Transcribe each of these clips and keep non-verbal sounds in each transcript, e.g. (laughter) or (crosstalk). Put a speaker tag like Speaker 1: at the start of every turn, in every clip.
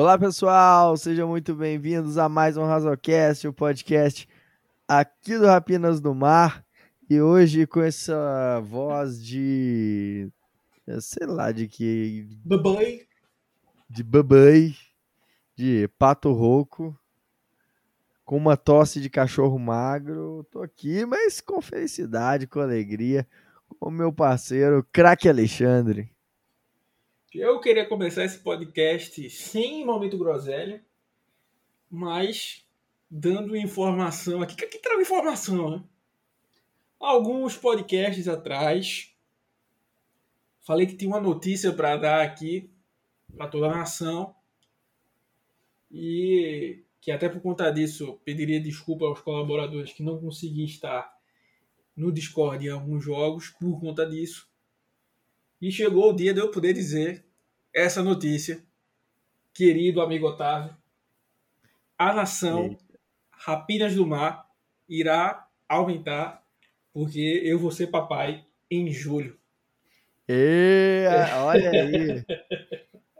Speaker 1: Olá, pessoal! Sejam muito bem-vindos a mais um Razocast, o podcast aqui do Rapinas do Mar. E hoje com essa voz de. sei lá de que.
Speaker 2: Babai.
Speaker 1: De babai, de pato rouco, com uma tosse de cachorro magro. Tô aqui, mas com felicidade, com alegria, com o meu parceiro, craque Alexandre.
Speaker 2: Eu queria começar esse podcast sem momento groselha, mas dando informação aqui. Que trago informação, né? Alguns podcasts atrás, falei que tinha uma notícia para dar aqui para toda a nação e que até por conta disso pediria desculpa aos colaboradores que não consegui estar no Discord em alguns jogos por conta disso. E chegou o dia de eu poder dizer essa notícia, querido amigo Otávio. A nação Rapinas do Mar irá aumentar, porque eu vou ser papai em julho.
Speaker 1: E, olha (laughs) aí.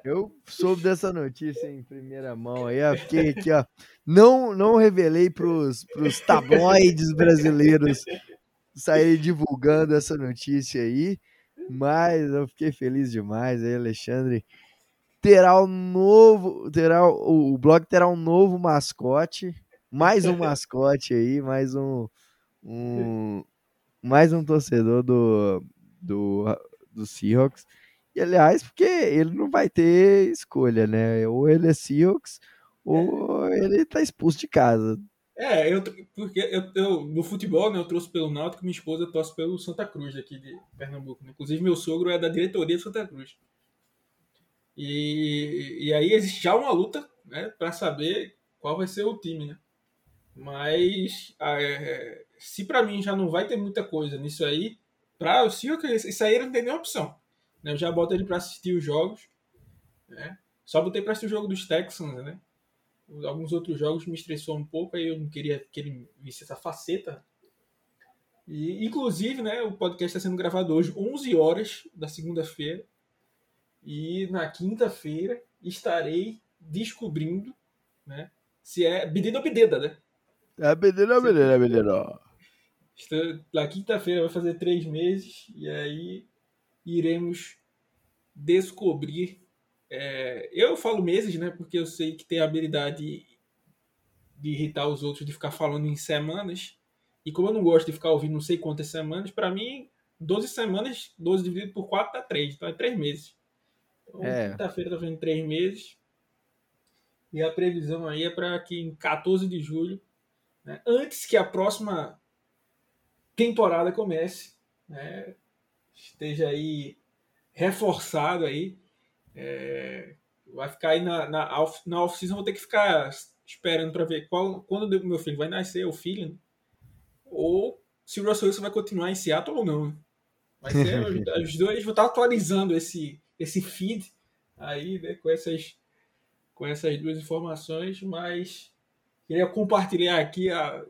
Speaker 1: Eu soube dessa notícia em primeira mão aí, eu fiquei aqui, ó. Não, não revelei para os tabloides brasileiros saírem divulgando essa notícia aí, mas eu fiquei feliz demais aí, Alexandre. Terá um novo. Terá, o, o blog terá um novo mascote. Mais um (laughs) mascote aí, mais um. um mais um torcedor do, do, do Seahawks. E aliás, porque ele não vai ter escolha, né? Ou ele é Seahawks, ou ele tá expulso de casa.
Speaker 2: É, eu, porque eu, eu, no futebol, né, eu trouxe pelo Náutico, minha esposa torce pelo Santa Cruz, aqui de Pernambuco. Né? Inclusive, meu sogro é da diretoria do Santa Cruz. E, e aí existe já uma luta né, para saber qual vai ser o time, né? Mas é, se para mim já não vai ter muita coisa nisso aí, para o Seahawks, isso aí não tem nenhuma opção. Né? Eu já boto ele para assistir os jogos. Né? Só botei para assistir o jogo dos Texans, né? Alguns outros jogos me estressou um pouco, aí eu não queria que ele visse essa faceta. E, inclusive, né, o podcast está sendo gravado hoje, 11 horas da segunda-feira. E na quinta-feira estarei descobrindo né, se é bedida ou bededa, né?
Speaker 1: É bedida ou bedida, bedida.
Speaker 2: Na quinta-feira vai fazer três meses e aí iremos descobrir é, eu falo meses, né? Porque eu sei que tem a habilidade de irritar os outros, de ficar falando em semanas. E como eu não gosto de ficar ouvindo não sei quantas semanas, para mim, 12 semanas, 12 dividido por 4 dá 3. Então é 3 meses. Então, é. quinta-feira tá vendo 3 meses. E a previsão aí é para que em 14 de julho, né, antes que a próxima temporada comece, né, esteja aí reforçado aí é, vai ficar aí na, na, na off-season, vou ter que ficar esperando para ver qual, quando o meu filho vai nascer, o filho, né? ou se o Russell Wilson vai continuar em Seattle ou não. Né? Vai ser, (laughs) os dois vão estar atualizando esse, esse feed aí, né, com essas, com essas duas informações, mas queria compartilhar aqui a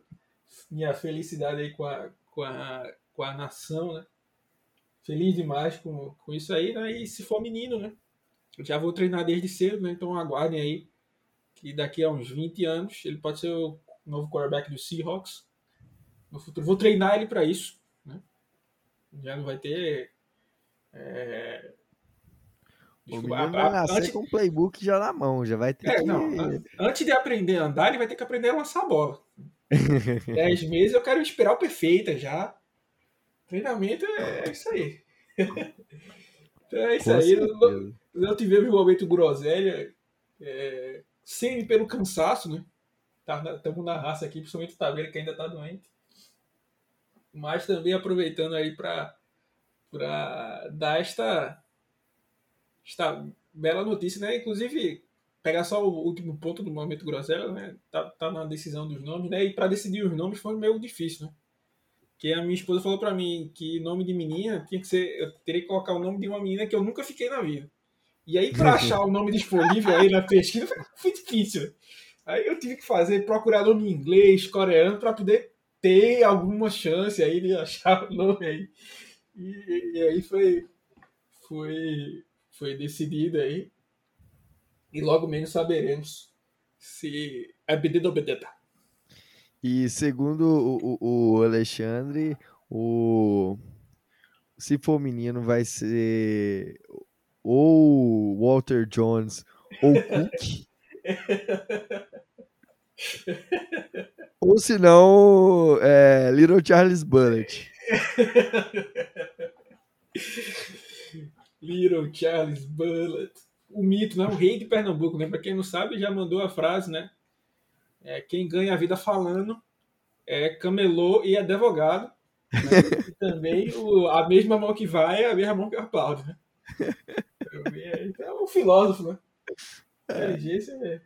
Speaker 2: minha felicidade aí com a, com a, com a nação, né? Feliz demais com, com isso aí, né? E se for menino, né? Já vou treinar desde cedo, né? Então aguardem aí que daqui a uns 20 anos ele pode ser o novo quarterback do Seahawks. No futuro vou treinar ele para isso, né? Já não vai ter é...
Speaker 1: Desculpa, o vai nascer antes... com o playbook já na mão, já vai ter
Speaker 2: é,
Speaker 1: que...
Speaker 2: não, antes de aprender a andar, ele vai ter que aprender a lançar a bola. (laughs) Dez meses eu quero esperar o perfeita já. Treinamento é isso aí. (laughs) então é isso com aí. Certeza não tivemos um momento groselha, é, sem pelo cansaço, né? Estamos tá na raça aqui, principalmente o Taveira, que ainda está doente. Mas também aproveitando aí para dar esta, esta bela notícia, né? Inclusive, pegar só o último ponto do momento groselha, né? Tá, tá na decisão dos nomes, né? E para decidir os nomes foi meio difícil, né? Que a minha esposa falou para mim que nome de menina tinha que ser. Eu teria que colocar o nome de uma menina que eu nunca fiquei na vida. E aí, para achar o nome disponível aí na pesquisa, foi difícil. Aí eu tive que fazer, procurar nome em inglês, coreano, para poder ter alguma chance aí de achar o nome aí. E, e aí foi, foi, foi decidido aí. E logo menos saberemos se é bedida ou bedeta.
Speaker 1: E segundo o, o, o Alexandre, o se for menino vai ser ou Walter Jones ou Cook. ou se não, é, Little Charles Bullet.
Speaker 2: Little Charles Bullet. O mito, né? O rei de Pernambuco, né? Para quem não sabe, já mandou a frase, né? É, quem ganha a vida falando é camelô e advogado. Né? E também o, a mesma mão que vai é a mesma mão que aplaude, né? É um filósofo, né? Inteligência é.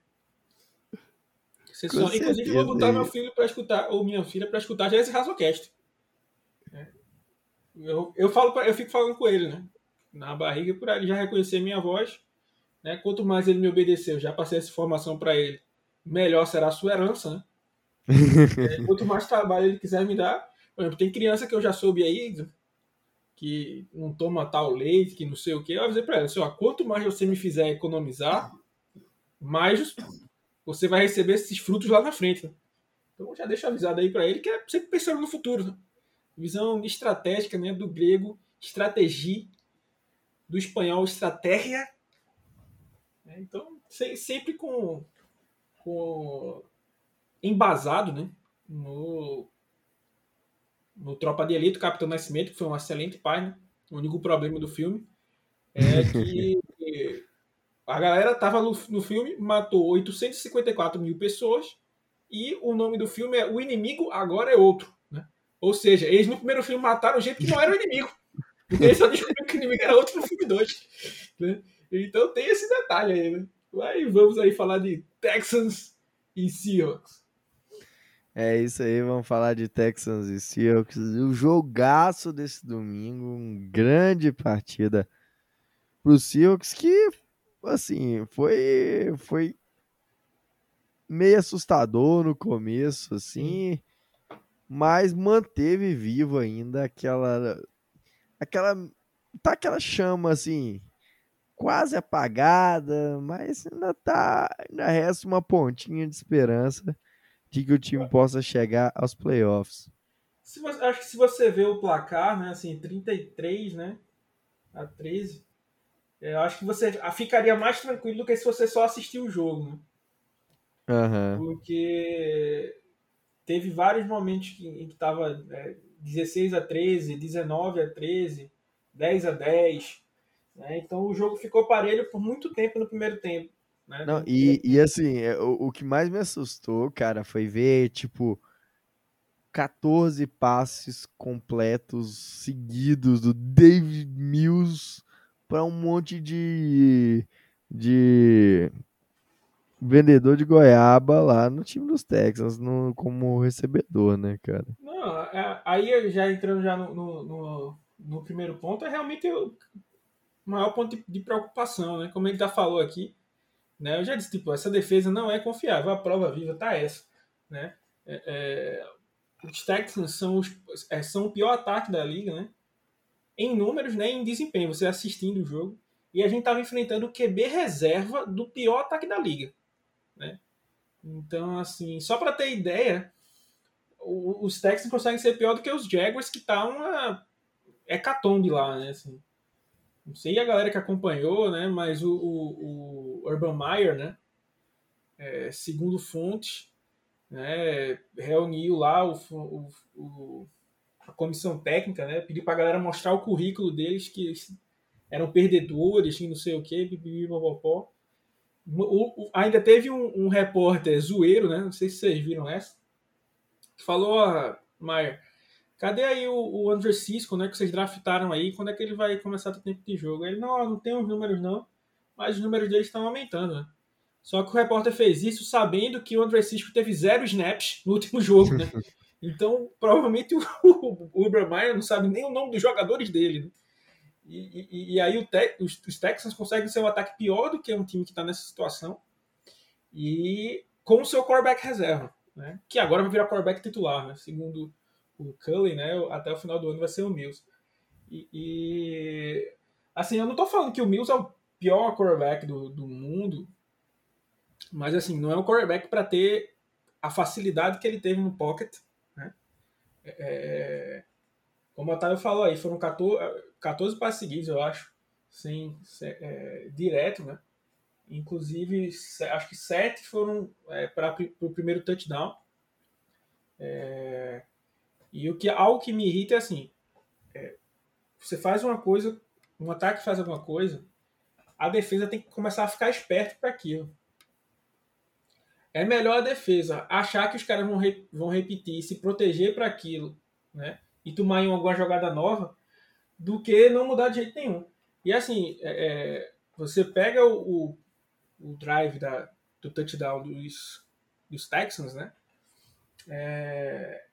Speaker 2: Só, inclusive, eu vou botar meu filho para escutar, ou minha filha para escutar já esse Razocast. É. Eu, eu, falo pra, eu fico falando com ele, né? Na barriga, para ele já reconhecer minha voz. Né? Quanto mais ele me obedecer, eu já passei essa informação para ele, melhor será a sua herança, né? (laughs) é, quanto mais trabalho ele quiser me dar. Por exemplo, tem criança que eu já soube aí que não toma tal leite, que não sei o que. Eu avisei para ela, assim, ó, quanto mais você me fizer economizar, mais você vai receber esses frutos lá na frente. Né? Então já deixa avisado aí para ele que é sempre pensando no futuro. Né? Visão estratégica né, do grego, estratégia, do espanhol, estratégia. É, então, sempre com, com embasado né, no, no Tropa de Elite, o Capitão Nascimento, que foi um excelente pai. Né? O único problema do filme é (laughs) que a galera tava no, no filme, matou 854 mil pessoas e o nome do filme é O Inimigo Agora é Outro. Né? Ou seja, eles no primeiro filme mataram gente que não era o inimigo. Porque eles só descobriram que o inimigo era outro no filme 2. Né? Então tem esse detalhe aí. Né? Aí vamos aí falar de Texans e Seahawks.
Speaker 1: É isso aí, vamos falar de Texans e Seahawks. O jogaço desse domingo, uma grande partida para o Seahawks que assim, foi foi meio assustador no começo, assim, mas manteve vivo ainda aquela aquela tá aquela chama assim, quase apagada, mas ainda tá, ainda resta uma pontinha de esperança de que o time possa chegar aos playoffs.
Speaker 2: Você, acho que se você vê o placar, né, assim, 33, né, a 13, eu acho que você ficaria mais tranquilo do que se você só assistir o jogo, né?
Speaker 1: Uhum.
Speaker 2: Porque teve vários momentos em que estava é, 16 a 13, 19 a 13, 10 a 10. Né? Então o jogo ficou parelho por muito tempo no primeiro tempo. Né?
Speaker 1: Não, e, e assim, é, o, o que mais me assustou, cara, foi ver, tipo, 14 passes completos seguidos do David Mills para um monte de, de vendedor de goiaba lá no time dos Texans no, como recebedor, né, cara?
Speaker 2: Não, é, aí já entrando já no, no, no, primeiro ponto, é realmente o maior ponto de, de, preocupação, né? Como ele já falou aqui, né? Eu já disse, tipo, essa defesa não é confiável, a prova viva tá essa, né? É, é, os Texans são, os, é, são o pior ataque da liga, né? em números, né, em desempenho, você assistindo o jogo. E a gente estava enfrentando o QB reserva do pior ataque da liga. Né? Então, assim, só para ter ideia, os Texans conseguem ser pior do que os Jaguars, que tá uma hecatombe lá, né? Assim, não sei a galera que acompanhou, né? Mas o, o, o Urban Meyer, né? É, segundo fontes, né? Reuniu lá o, o, o a comissão técnica, né? Pediu para a galera mostrar o currículo deles, que eram perdedores, não sei o quê, pipipipopopó. O, o, ainda teve um, um, repórter zoeiro, né? Não sei se vocês viram essa, que falou, ah, Maier, cadê aí o, o André Cisco, né? Que vocês draftaram aí, quando é que ele vai começar a ter tempo de jogo? Ele, não, não tem os números não, mas os números deles estão aumentando, né? Só que o repórter fez isso sabendo que o André Cisco teve zero snaps no último jogo, né? (laughs) Então, provavelmente o, o Mayer não sabe nem o nome dos jogadores dele. Né? E, e, e, aí te, os, os, Texans conseguem ser um ataque pior do que um time que está nessa situação. E com o seu quarterback reserva, né? que agora vai virar quarterback titular, né? segundo o Cullen, né? até o final do ano vai ser o Mills. E, e assim, eu não estou falando que o Mills é o pior quarterback do, do mundo, Mas assim, não é um quarterback para ter a facilidade que ele teve no pocket. Né? É, como o Otávio falou aí, foram 14, 14 passes seguidos, eu acho, sem, é, direto, né? Inclusive, acho que sete foram é, para o primeiro touchdown. É, e o que, algo que me irrita é assim: é, você faz uma coisa, um ataque faz alguma coisa, a defesa tem que começar a ficar esperto para aquilo. É melhor a defesa achar que os caras vão, re, vão repetir, se proteger para aquilo, né? E tomar em alguma jogada nova, do que não mudar de jeito nenhum. E assim, é, é você pega o, o, o, drive da, do touchdown dos, dos Texans, né? É,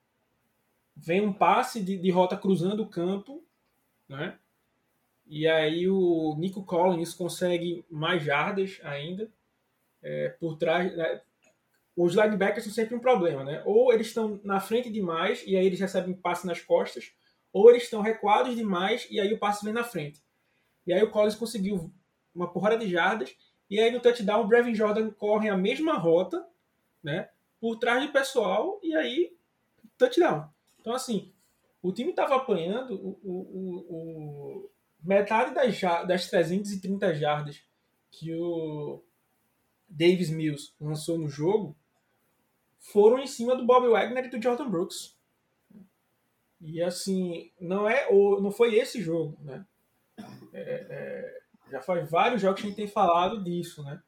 Speaker 2: vem um passe de, de rota cruzando o campo, né? E aí o Nico Collins consegue mais jardas ainda é, por trás. Né? os linebackers são sempre um problema, né? Ou eles estão na frente demais e aí eles recebem passe nas costas, ou eles estão recuados demais e aí o passe vem na frente. E aí o Collins conseguiu uma porrada de jardas e aí no touchdown o Brevin Jordan corre a mesma rota, né? Por trás do pessoal e aí touchdown. Então assim, o time estava apanhando o, o, o, metade das, das 330 jardas que o Davis Mills lançou no jogo foram em cima do Bob Wagner e do Jordan Brooks. E assim, não é o, não foi esse jogo, né? É, é, já faz vários jogos que a gente tem falado disso, né?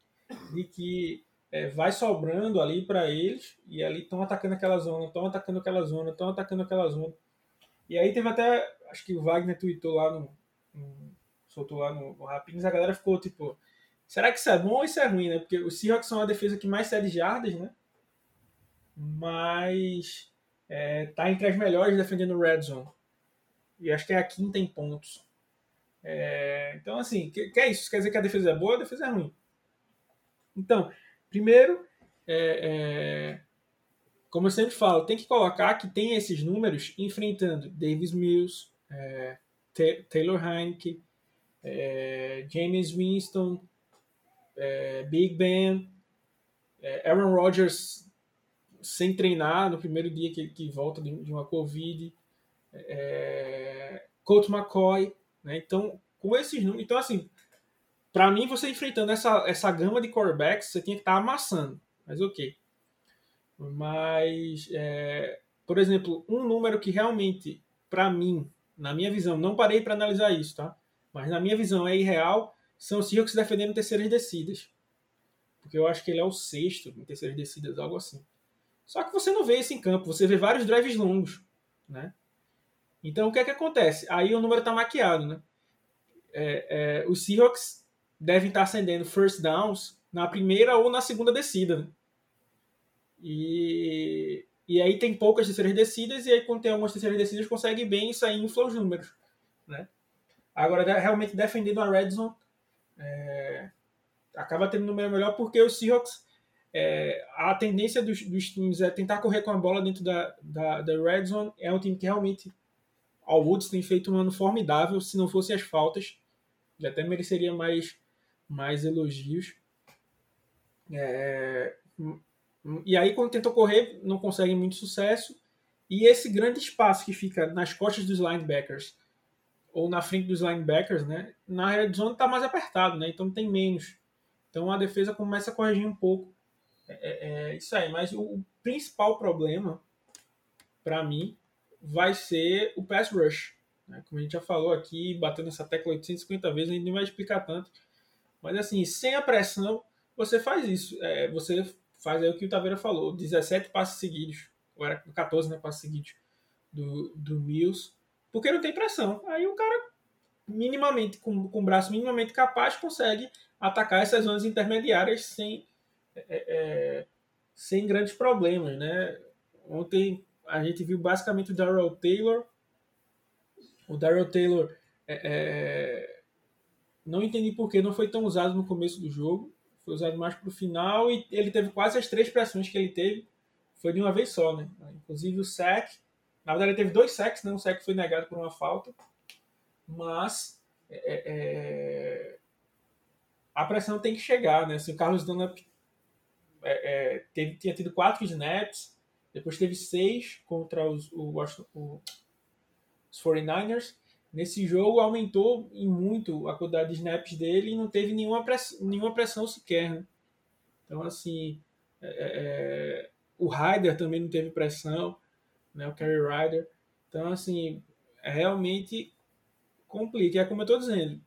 Speaker 2: De que é, vai sobrando ali para eles e ali estão atacando aquela zona, estão atacando aquela zona, estão atacando aquela zona. E aí teve até, acho que o Wagner tweetou lá no, no soltou lá no, no Rapins, a galera ficou tipo, será que isso é bom ou isso é ruim, né? Porque os Seahawks são a defesa que mais cede jardas, né? mas é, tá entre as melhores defendendo o Red Zone. E acho que é a quinta em pontos. É, então, assim, que, que, é isso? Quer dizer que a defesa é boa, a defesa é ruim. Então, primeiro, é, é, como eu sempre falo, tem que colocar que tem esses números enfrentando Davis Mills, é, Taylor Heineke, é, James Winston, Big Ben, Aaron Rodgers sem treinar no primeiro dia que, que volta de, de uma Covid. É, Colt McCoy, né? Então, com esses números. Então, assim, para mim, você enfrentando essa, essa gama de quarterbacks, você tinha que estar tá amassando. Mas ok. Mas, é, por exemplo, um número que realmente, para mim, na minha visão, não parei para analisar isso, tá? Mas na minha visão é irreal, são os Seahawks defendendo terceiras descidas. Porque eu acho que ele é o sexto em terceiras descidas, algo assim. Só que você não vê isso em campo, você vê vários drives longos, né? Então o que é que acontece? Aí o número está maquiado, né? É, é, os Seahawks devem estar acendendo first downs na primeira ou na segunda descida. E, e aí tem poucas terceiras descidas, e aí quando tem algumas terceiras descidas consegue bem isso aí infla os números. Né? Agora, realmente defendendo a red zone, é, acaba tendo um número melhor porque os Seahawks é, a tendência dos, dos, times é tentar correr com a bola dentro da, da, da red zone. É um time que realmente, ao Woods tem feito um ano formidável. Se não fossem as faltas, ele até mereceria mais, mais elogios. É, e aí, quando tentou correr, não consegue muito sucesso. E esse grande espaço que fica nas costas dos linebackers ou na frente dos linebackers, né, na red zone está mais apertado, né, então tem menos. Então a defesa começa a corrigir um pouco é, é, é isso aí. Mas o, o principal problema, para mim, vai ser o pass rush. Né? Como a gente já falou aqui, batendo essa tecla 850 vezes, a gente não vai explicar tanto. Mas assim, sem a pressão, você faz isso. É, você faz aí o que o Taveira falou: 17 passes seguidos, ou era 14 né, seguidos do, do Mills, porque não tem pressão. Aí o cara, minimamente, com, com o braço minimamente capaz, consegue atacar essas zonas intermediárias sem é, é, sem grandes problemas, né? Ontem a gente viu basicamente o Darrell Taylor. O Darrell Taylor é, é, não entendi por que não foi tão usado no começo do jogo. Foi usado mais para o final e ele teve quase as três pressões que ele teve. Foi de uma vez só, né? Inclusive o sack. Na verdade, ele teve dois sacks, né? Um sack foi negado por uma falta. Mas é, é, a pressão tem que chegar, né? Se o Carlos Dunlap é, é, teve, tinha tido quatro snaps, depois teve seis contra os, o, o, os 49ers. Nesse jogo aumentou em muito a quantidade de snaps dele e não teve nenhuma pressão, nenhuma pressão sequer. Né? Então, assim, é, é, é o Ryder também não teve pressão, né? o Kerry Ryder. Então, assim, é realmente complica. É como eu estou dizendo,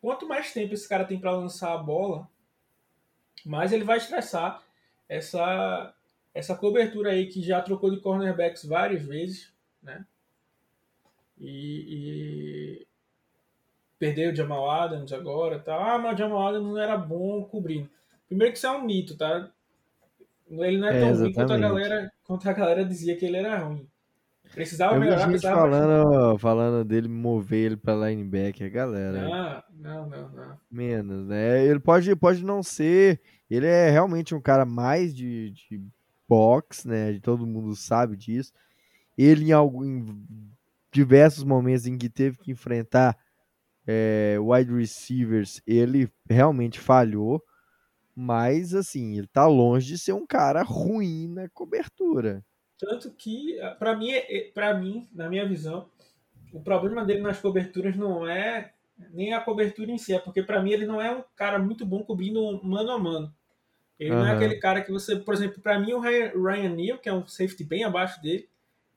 Speaker 2: quanto mais tempo esse cara tem para lançar a bola, mais ele vai estressar essa, essa cobertura aí que já trocou de cornerbacks várias vezes, né? E, e perdeu o Jamal Adams agora, tá? Ah, mas o Jamal Adams não era bom cobrindo. Primeiro que isso é um mito, tá? Ele não é, é tão ruim quanto a galera, quanto a galera dizia que ele era ruim. Precisava
Speaker 1: eu
Speaker 2: melhorar.
Speaker 1: Gente falando, falando dele mover ele para linebacker, galera.
Speaker 2: Não, não, não, não.
Speaker 1: Menos, né? Ele pode, pode não ser. Ele é realmente um cara mais de, de box, né? Todo mundo sabe disso. Ele em, algum, em diversos momentos em que teve que enfrentar é, wide receivers, ele realmente falhou. Mas assim, ele tá longe de ser um cara ruim na cobertura.
Speaker 2: Tanto que, para mim, é, é, para mim, na minha visão, o problema dele nas coberturas não é nem a cobertura em si, é porque para mim ele não é um cara muito bom cobrindo mano a mano. Ele uhum. não é aquele cara que você, por exemplo, para mim o Ryan Neal, que é um safety bem abaixo dele,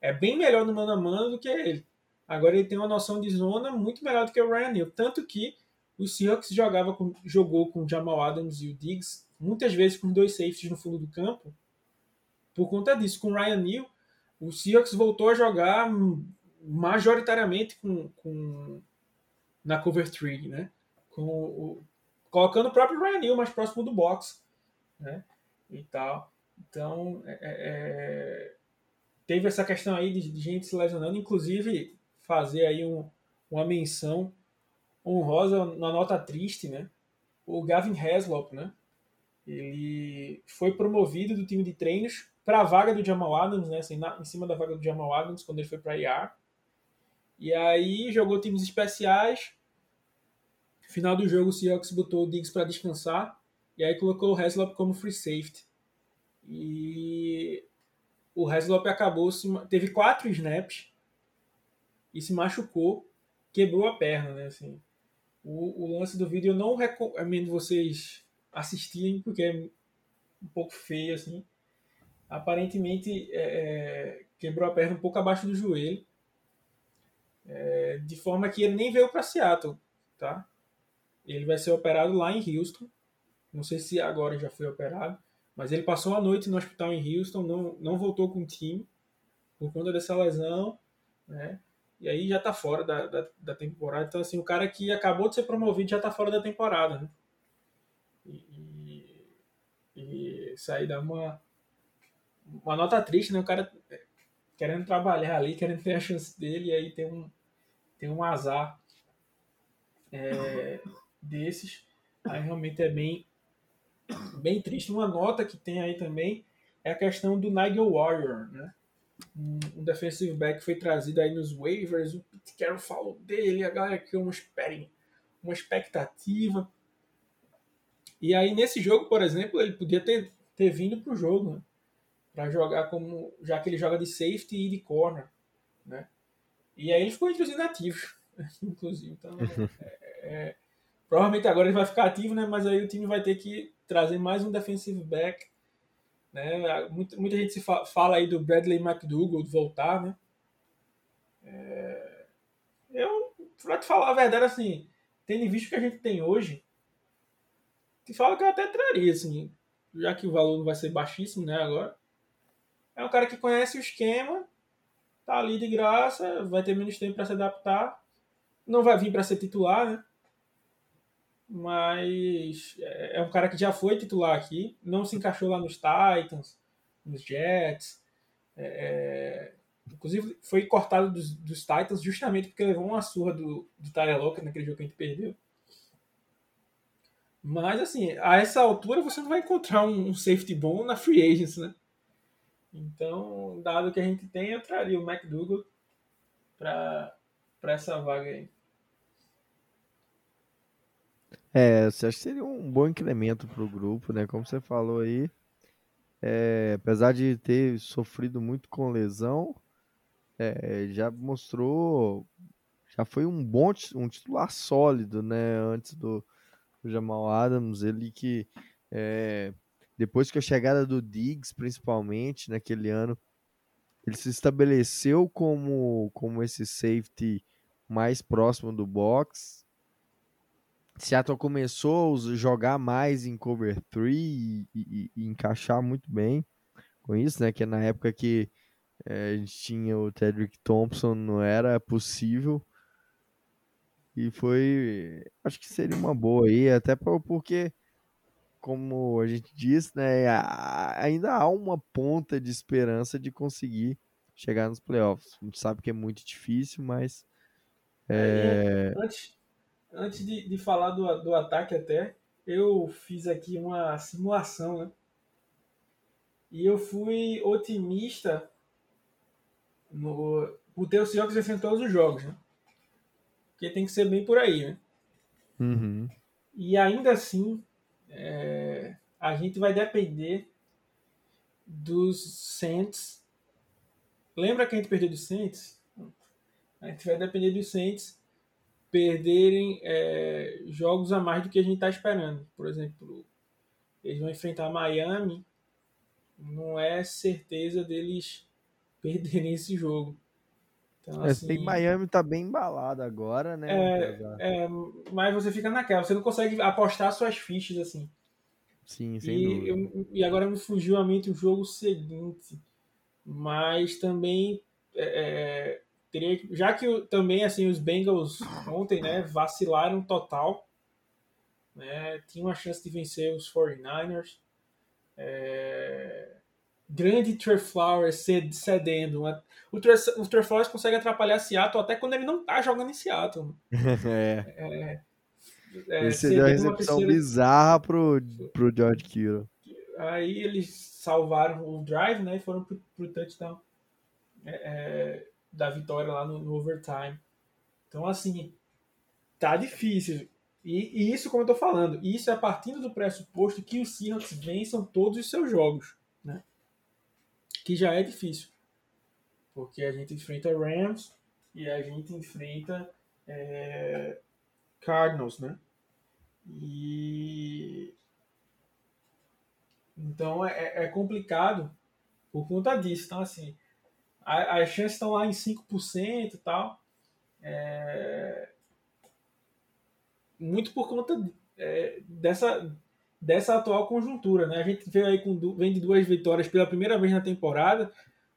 Speaker 2: é bem melhor no mano a mano do que ele. Agora ele tem uma noção de zona muito melhor do que o Ryan Neal, tanto que o Seahawks jogava com, jogou com o Jamal Adams e o Diggs muitas vezes com dois safeties no fundo do campo por conta disso. Com o Ryan Neal, o Seahawks voltou a jogar majoritariamente com, com na cover 3, né? Com o, colocando o próprio Ryan Neal mais próximo do box, né? E tal. Então, é, é, é, teve essa questão aí de, de, gente se lesionando, inclusive fazer aí um, uma menção honrosa na nota triste, né? O Gavin Haslop, né? Ele foi promovido do time de treinos para a vaga do Jamal Adams, né? Assim, na, em cima da vaga do Jamal Adams, quando ele foi para IR. E aí jogou times especiais. Final do jogo, o Seahawks botou o Diggs para descansar. E aí colocou o Heslop como free safety. E o Heslop acabou, teve quatro snaps e se machucou, quebrou a perna, né? Assim, o, o lance do vídeo eu não recomendo vocês assistirem, porque é um pouco feio, assim aparentemente é, é, quebrou a perna um pouco abaixo do joelho, é, de forma que ele nem veio para Seattle, tá? Ele vai ser operado lá em Houston. Não sei se agora já foi operado, mas ele passou a noite no hospital em Houston, não, não voltou com o time por conta dessa lesão, né? E aí já tá fora da, da, da temporada. Então, assim, o cara que acabou de ser promovido já tá fora da temporada, né? E, e, isso aí dá uma, uma nota triste, né? O cara querendo trabalhar ali, querendo ter a chance dele, e aí tem um, tem um azar é, desses. Aí realmente é bem, bem triste. Uma nota que tem aí também é a questão do Nigel Warrior, né? Um, defensive back foi trazido aí nos waivers, o Pete Carroll falou dele, a galera criou uma, uma expectativa. E aí nesse jogo, por exemplo, ele podia ter, ter vindo para o jogo, né? para jogar como já que ele joga de safety e de corner, né? E aí ele ficou os inativos, (laughs) inclusive. Então, é, é, provavelmente agora ele vai ficar ativo, né? Mas aí o time vai ter que trazer mais um defensive back, né? Muita, muita gente se fa fala aí do Bradley McDougall voltar, né? É, eu, para te falar a verdade, assim, tendo visto que a gente tem hoje, te falo que eu até traria, assim, já que o valor vai ser baixíssimo, né? Agora é um cara que conhece o esquema, tá ali de graça, vai ter menos tempo para se adaptar. Não vai vir para ser titular, né? Mas é, é um cara que já foi titular aqui, não se encaixou lá nos Titans, nos Jets. É, é inclusive foi cortado dos, dos, Titans justamente porque levou uma surra do, do Tyler naquele jogo que a gente perdeu. Mas assim, a essa altura você não vai encontrar um, um safety bom na free agents, né? Então, dado que a gente tem, eu traria o McDougall para essa vaga aí.
Speaker 1: É, você acha que seria um bom incremento para o grupo, né? Como você falou aí, é, apesar de ter sofrido muito com lesão, é, já mostrou, já foi um bom um titular sólido, né? Antes do, do Jamal Adams, ele que é, depois que a chegada do Diggs, principalmente naquele ano, ele se estabeleceu como, como esse safety mais próximo do box. Seattle começou a jogar mais em cover 3 e, e, e, encaixar muito bem com isso, né? Que na época que é, a gente tinha o Tedrick Thompson, não era possível. E foi. Acho que seria uma boa aí, até porque como a gente disse, né, ainda há uma ponta de esperança de conseguir chegar nos playoffs. A gente sabe que é muito difícil, mas.
Speaker 2: É... É, antes antes de, de falar do, do ataque, até, eu fiz aqui uma simulação, né? E eu fui otimista no, por ter o Seahawks vencendo todos os jogos, né? Porque tem que ser bem por aí, né?
Speaker 1: Uhum.
Speaker 2: E ainda assim, é, a gente vai depender dos Saints. Lembra que a gente perdeu dos Saints? A gente vai depender dos Saints perderem é, jogos a mais do que a gente está esperando. Por exemplo, eles vão enfrentar Miami, não é certeza deles (laughs) perderem esse jogo.
Speaker 1: Então, é, assim, Miami tá bem embalado agora, né?
Speaker 2: É, é, mas você fica naquela, você não consegue apostar suas fichas assim.
Speaker 1: Sim, sem
Speaker 2: e, eu, e agora me fugiu a mente o jogo seguinte. Mas também é, já que também assim os Bengals ontem, né, vacilaram total, né? Tinha uma chance de vencer os 49ers. É, grande Trey Flowers cedendo. O Trey, o Trey Flowers consegue atrapalhar Seattle até quando ele não tá jogando em Seattle. (laughs)
Speaker 1: é. é, é Esse deu uma recepção terceira... bizarra pro, pro George Kittle.
Speaker 2: Aí eles salvaram o drive, né? E foram pro, pro touchdown é, é, da vitória lá no, no, overtime. Então, assim, tá difícil. E, e, isso, como eu tô falando, isso é partindo do pressuposto que os Seahawks vençam todos os seus jogos, né? que já é difícil. Porque a gente enfrenta Rams e a gente enfrenta é, Cardinals, né? E então é, é, complicado por conta disso. Então, assim, as chances estão lá em 5% e tal. É, muito por conta é, dessa, dessa atual conjuntura. Né? A gente veio aí com, vem de duas vitórias pela primeira vez na temporada,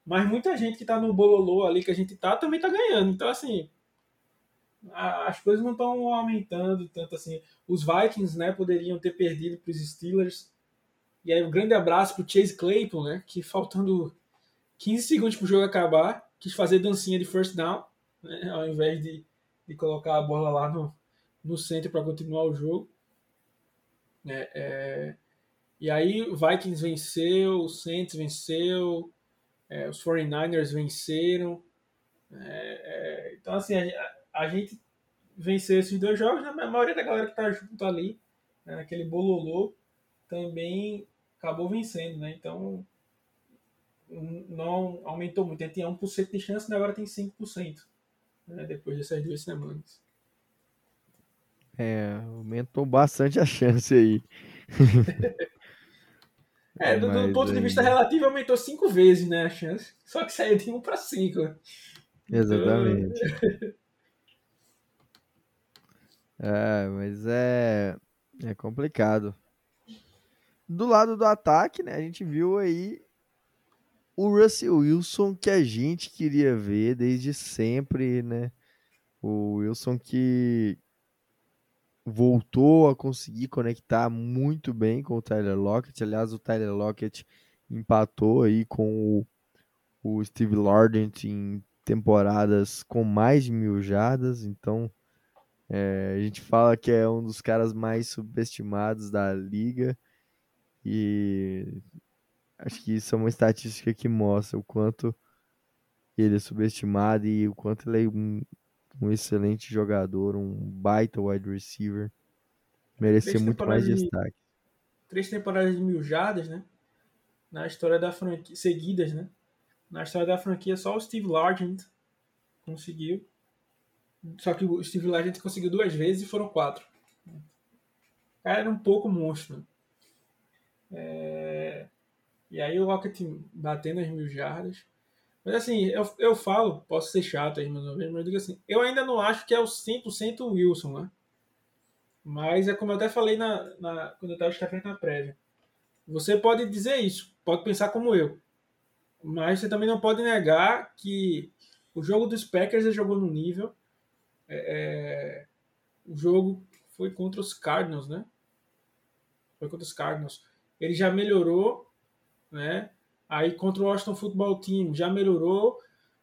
Speaker 2: mas muita gente que está no bololô ali que a gente tá também está ganhando. Então, assim, a, as coisas não estão aumentando tanto assim. Os Vikings né, poderiam ter perdido para os Steelers. E aí, um grande abraço para o Chase Claypool, né, que faltando 15 segundos para o jogo acabar, quis fazer dancinha de first down, né, ao invés de, de colocar a bola lá no, no centro para continuar o jogo. É, é, e aí Vikings venceu, Saints venceu, é, os 49ers venceram. É, é, então, assim, a, a, gente venceu esses dois jogos, né? a maioria da galera que tá junto ali, né, naquele bololô, também acabou vencendo, né? Então, não aumentou muito. Ele tinha 1% de chance, né? agora tem 5%, né? depois dessas duas semanas.
Speaker 1: É, aumentou bastante a chance aí. (laughs)
Speaker 2: é, do, do ponto aí... de vista relativo, aumentou cinco vezes né, a chance. Só que saiu de 1 para 5.
Speaker 1: Exatamente. Então... (laughs) é, mas é, é complicado. Do lado do ataque, né, a gente viu aí o Russell Wilson que a gente queria ver desde sempre, né? O Wilson que, voltou a conseguir conectar muito bem com o Tyler Lockett. Aliás, o Tyler Lockett empatou aí com o, o Steve Lordent em temporadas com mais de mil jardas. Então, é, a gente fala que é um dos caras mais subestimados da liga. E acho que isso é uma estatística que mostra o quanto ele é subestimado e o quanto ele é um um excelente jogador, um baita wide receiver. Merecia muito mais de, destaque.
Speaker 2: Três temporadas de mil jardas, né? na história da franquia, seguidas, né? Na história da franquia, só o Steve Largent conseguiu. Só que o Steve Largent conseguiu duas vezes e foram quatro. O cara era um pouco monstro. É... E aí o Rocket batendo as mil jardas. Mas assim, eu, eu falo, posso ser chato aí mais uma vez, mas eu digo assim, eu ainda não acho que é o 100% Wilson, né? Mas é como eu até falei na, na quando eu estava escrevendo na prévia. Você pode dizer isso, pode pensar como eu. Mas você também não pode negar que o jogo dos Packers ele jogou no nível. É, é, o jogo foi contra os Cardinals, né? Foi contra os Cardinals. Ele já melhorou, né? Aí contra o Washington Football Team já melhorou,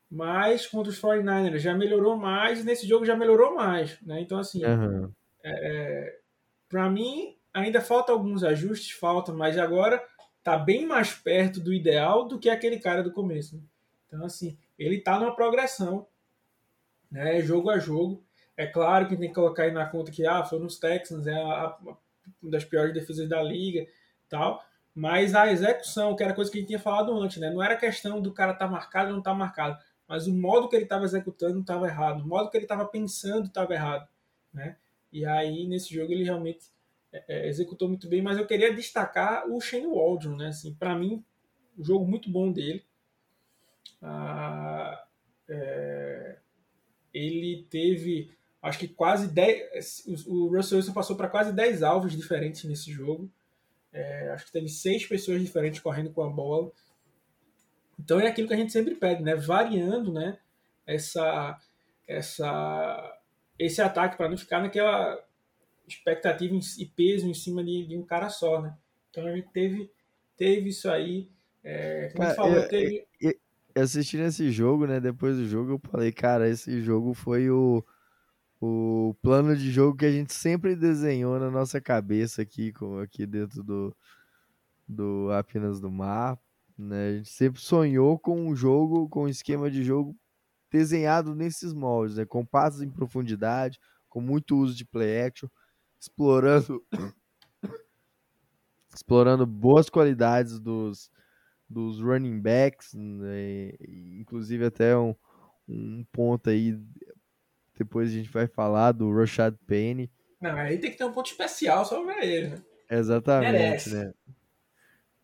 Speaker 2: mas contra os 49ers já melhorou mais, e nesse jogo já melhorou mais, né? Então, assim, uhum. é, é para mim, ainda falta alguns ajustes, falta, mas agora tá bem mais perto do ideal do que aquele cara do começo. Né? Então, assim, ele tá numa progressão, né? Jogo a jogo. É claro que tem que colocar aí na conta que ah, foi nos Texans, é a, a, uma das piores defesas da liga, tal. Mas a execução, que era coisa que a gente tinha falado antes, né? Não era questão do cara estar tá marcado ou não estar tá marcado, mas o modo que ele estava executando estava errado, o modo que ele estava pensando estava errado, né? E aí nesse jogo ele realmente é, é, executou muito bem, mas eu queria destacar o Shane Waldron, né? Assim, para mim, um jogo muito bom dele. Ah, é, ele teve, acho que quase 10. O Russell Wilson passou para quase 10 alvos diferentes nesse jogo. É, acho que teve seis pessoas diferentes correndo com a bola. Então é aquilo que a gente sempre pede, né? Variando, né? Essa, essa, esse ataque para não ficar naquela expectativa e peso em cima de, de, um cara só, né? Então a gente teve, teve isso aí. É, como cara, falou, eu, teve...
Speaker 1: eu, eu assistindo esse jogo, né? Depois do jogo, eu falei, cara, esse jogo foi o o plano de jogo que a gente sempre desenhou na nossa cabeça aqui, aqui dentro do, do Apenas do Mar. Né? A gente sempre sonhou com um jogo, com um esquema de jogo desenhado nesses moldes, né? com passos em profundidade, com muito uso de play action, explorando (coughs) explorando boas qualidades dos, dos running backs, né? inclusive até um, um ponto aí depois a gente vai falar do Rashad Penny.
Speaker 2: Não, aí tem que ter um ponto especial só pra ele, né?
Speaker 1: Exatamente, Merece. né?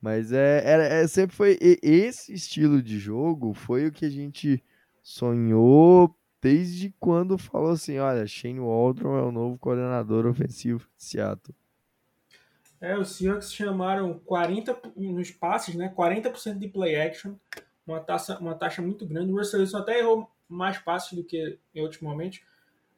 Speaker 1: Mas é, é, é, sempre foi esse estilo de jogo foi o que a gente sonhou desde quando falou assim, olha, Shane Waldron é o novo coordenador ofensivo de Seattle.
Speaker 2: É, os Seahawks chamaram 40 nos passes, né? 40% de play action, uma taxa, uma taxa muito grande. O Russell Wilson até errou mais passes do que em outros momentos,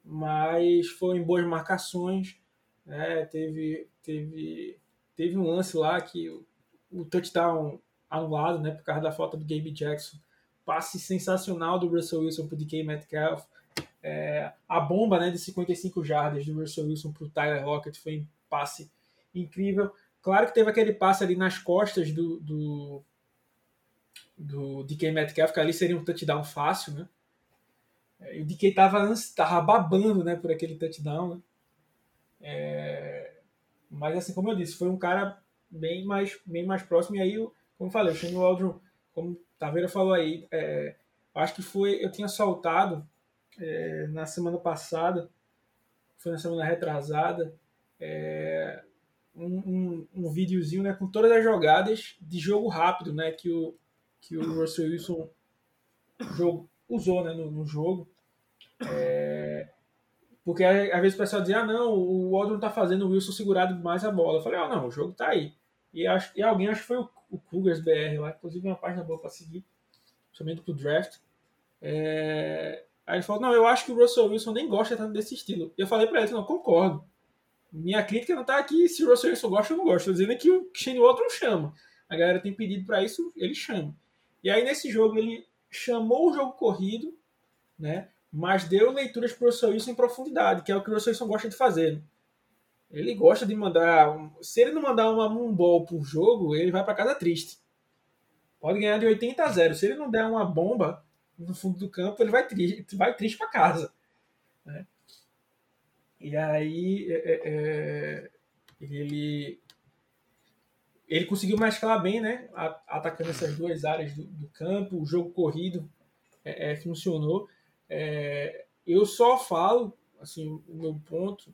Speaker 2: mas foi em boas marcações. Né? Teve, teve, teve um lance lá que o, o touchdown anulado né, por causa da falta do Gabe Jackson. Passe sensacional do Russell Wilson para o DK Metcalf. É, a bomba né, de 55 jardas do Russell Wilson para o Tyler Lockett foi um passe incrível. Claro que teve aquele passe ali nas costas do, do, do DK Metcalf, que ali seria um touchdown fácil, né? É, e o DK tava, tava babando né, por aquele touchdown. Né? É, mas assim, como eu disse, foi um cara bem mais, bem mais próximo. E aí, como eu falei, o Shane Waldron, como Taveira falou aí, é, acho que foi. Eu tinha soltado é, na semana passada, foi na semana retrasada, é, um, um, um videozinho né, com todas as jogadas de jogo rápido né, que, o, que o Russell Wilson jogo, usou né, no, no jogo. É, porque às vezes o pessoal dizia, ah, não, o Waldron tá fazendo o Wilson segurado mais a bola. Eu falei, ah, não, o jogo tá aí. E, acho, e alguém, acho que foi o, o Cougars BR lá, inclusive uma página boa para seguir, somente pro draft. É, aí ele falou, não, eu acho que o Russell Wilson nem gosta tanto desse estilo. E eu falei para ele, não, concordo. Minha crítica não tá aqui se o Russell Wilson gosta ou não gosta. Estou dizendo que o Shane Waldron chama. A galera tem pedido para isso, ele chama. E aí nesse jogo ele chamou o jogo corrido, né? Mas deu leituras para o Russell Wilson em profundidade, que é o que o Russell Wilson gosta de fazer. Ele gosta de mandar. Se ele não mandar uma moonball por jogo, ele vai para casa triste. Pode ganhar de 80 a 0. Se ele não der uma bomba no fundo do campo, ele vai triste, vai triste para casa. Né? E aí é, é, é ele ele conseguiu mesclar bem, né? Atacando essas duas áreas do, do campo, o jogo corrido é, é, funcionou. É, eu só falo, assim, o meu ponto.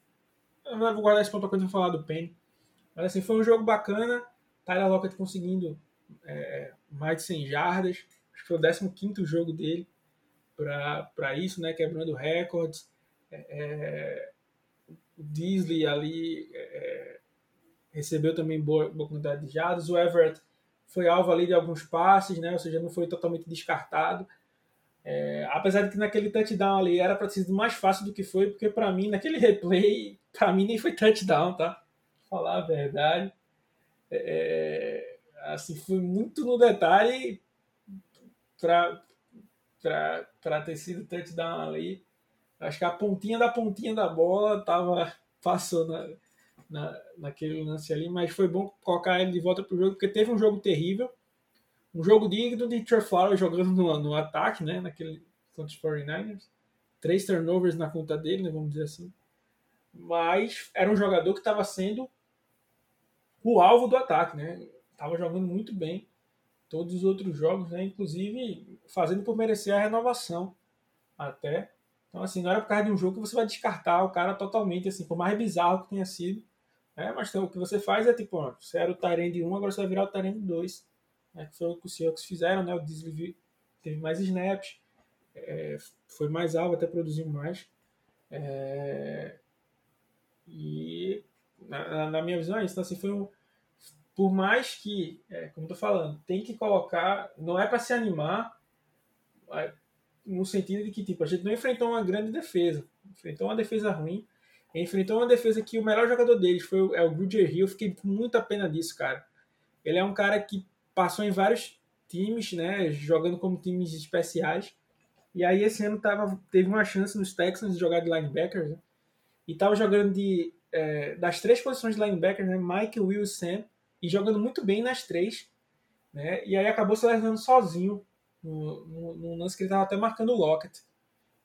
Speaker 2: Eu vou guardar esse ponto para quando eu falar do Penny. Mas assim, foi um jogo bacana. Tyler Lockett conseguindo é, mais de 100 jardas. Acho que foi o 15 jogo dele para isso, né? Quebrando recordes. É, é, o Disley ali é, recebeu também boa, boa quantidade de jardas. O Everett foi alvo ali de alguns passes, né? Ou seja, não foi totalmente descartado. É, apesar de que naquele touchdown ali era para ter sido mais fácil do que foi, porque para mim, naquele replay, para mim nem foi touchdown, tá? Falar a verdade. É, assim, foi muito no detalhe para ter sido touchdown ali. Acho que a pontinha da pontinha da bola tava passando na, na, naquele lance ali, mas foi bom colocar ele de volta pro jogo, porque teve um jogo terrível, um jogo digno de Trey Flowers jogando no, no ataque, né, naquele contra os 49ers. Três turnovers na conta dele, né, vamos dizer assim. Mas era um jogador que estava sendo o alvo do ataque, né? Tava jogando muito bem todos os outros jogos, né? Inclusive fazendo por merecer a renovação até. Então, assim, não era por causa de um jogo que você vai descartar o cara totalmente, assim, por mais bizarro que tenha sido. Né? Mas então, o que você faz é tipo, você era o Tyrande 1, agora você vai virar o Tyrande 2. Né? Que foi o que os Seahawks fizeram, né? O Disley teve mais snaps, é, foi mais alvo, até produziu mais. É, e na, na, minha visão é isso. Então, assim, foi um. Por mais que, é, como tô falando, tem que colocar. Não é para se animar, no sentido de que tipo, a gente não enfrentou uma grande defesa, enfrentou uma defesa ruim, enfrentou uma defesa que o melhor jogador deles foi o, é o Gruder Hill, fiquei com muita pena disso, cara. Ele é um cara que passou em vários times, né, jogando como times especiais, e aí esse ano tava, teve uma chance nos Texans de jogar de linebacker, né, e tava jogando de, é, das três posições de linebacker, né, Mike, Will e Sam, e jogando muito bem nas três, né, e aí acabou se levando sozinho no, no, no lance que ele estava até marcando o Lockett.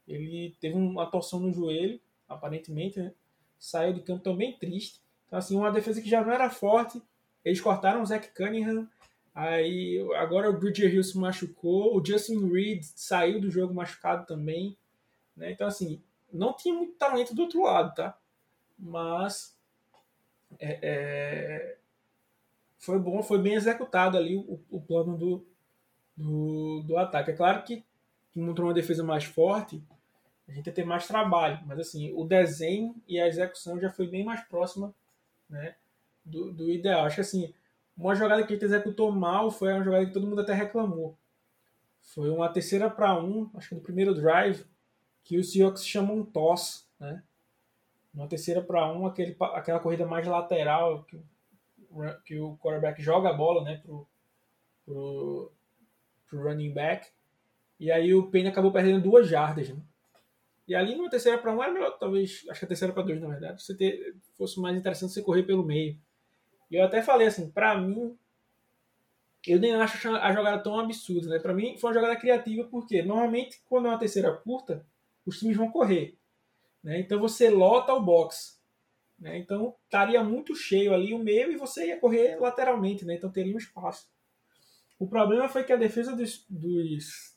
Speaker 2: Ele teve uma torção no joelho, aparentemente, né? saiu de campo também triste. Então, assim, uma defesa que já não era forte. Eles cortaram o Zach Cunningham. Aí agora o Bridger Hill se machucou. O Justin Reed saiu do jogo machucado também. Né? Então, assim, não tinha muito talento do outro lado, tá? Mas é, é, foi bom, foi bem executado ali o, o plano do, do, do ataque. É claro que encontrou uma defesa mais forte, a gente ia ter mais trabalho, mas assim, o desenho e a execução já foi bem mais próxima né, do, do ideal. Acho que assim, uma jogada que a gente executou mal foi uma jogada que todo mundo até reclamou. Foi uma terceira para um, acho que no primeiro drive, que o Seahawks chama um toss, né? Uma terceira para um, aquele, aquela corrida mais lateral que, que o quarterback joga a bola, né, pro, pro, pro running back. E aí o Payne acabou perdendo duas jardas. Né? E ali numa terceira para um era melhor, talvez, acho que a terceira para dois, na verdade, você ter, fosse mais interessante você correr pelo meio. E eu até falei assim, para mim, eu nem acho a jogada tão absurda, né? Para mim foi uma jogada criativa porque normalmente quando é uma terceira curta, os times vão correr, né? Então você lota o box, né? Então estaria muito cheio ali o meio e você ia correr lateralmente, né? Então teria um espaço. O problema foi que a defesa dos, dos,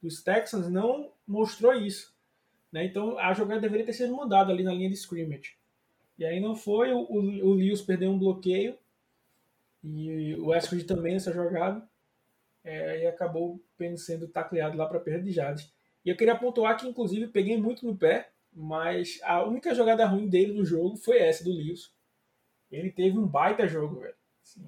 Speaker 2: dos Texans não mostrou isso. Né? Então a jogada deveria ter sido mudada ali na linha de scrimmage. E aí não foi, o, o Lewis perdeu um bloqueio e o Westwood também nessa jogada é, e acabou sendo tacleado lá para perda de jardas. E eu queria pontuar que inclusive peguei muito no pé, mas a única jogada ruim dele no jogo foi essa do Lewis. Ele teve um baita jogo, velho. Assim,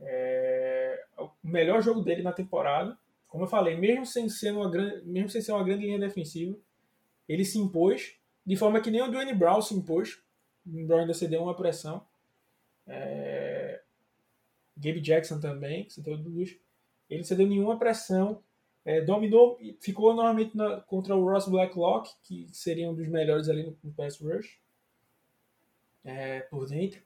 Speaker 2: é, o melhor jogo dele na temporada. Como eu falei, mesmo sem ser uma grande, mesmo sem ser uma grande linha defensiva, ele se impôs de forma que nem o Dwayne Brown se impôs. O Brown ainda cedeu uma pressão. É, Gabe Jackson também, que cedeu duas. Ele cedeu nenhuma pressão. É, dominou, ficou normalmente na, contra o Ross Blacklock, que seria um dos melhores ali no, no pass rush, é, por dentro.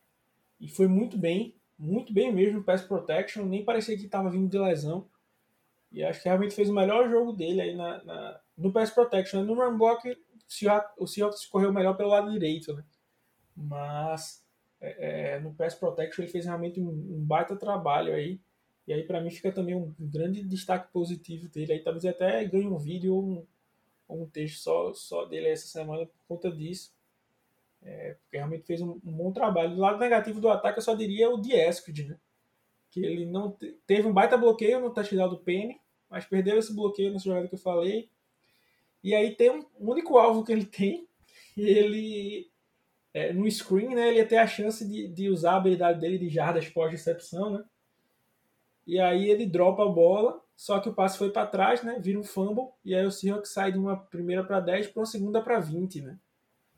Speaker 2: E foi muito bem muito bem mesmo no pass protection, nem parecia que estava vindo de lesão. E acho que realmente fez o melhor jogo dele aí na, na no pass protection. No run block, o Seahawks correu melhor pelo lado direito, né? Mas é, é, no Pass Protection ele fez realmente um, um baita trabalho aí. E aí, para mim, fica também um grande destaque positivo dele. Aí talvez até ganhe um vídeo ou um, ou um texto só, só dele essa semana por conta disso. É, porque realmente fez um, um, bom trabalho. Do lado negativo do ataque, eu só diria o Dieskid, né? Que ele não te, teve um baita bloqueio no touchdown do Penny, mas perdeu esse bloqueio nessa jogada que eu falei. E aí tem um único alvo que ele tem, e ele é, no screen, né, ele ia ter a chance de, de usar a habilidade dele de jardas pós-recepção, né? E aí ele dropa a bola, só que o passe foi para trás, né? Vira um fumble, e aí o Seahawks sai de uma primeira para 10 para uma segunda para 20, né?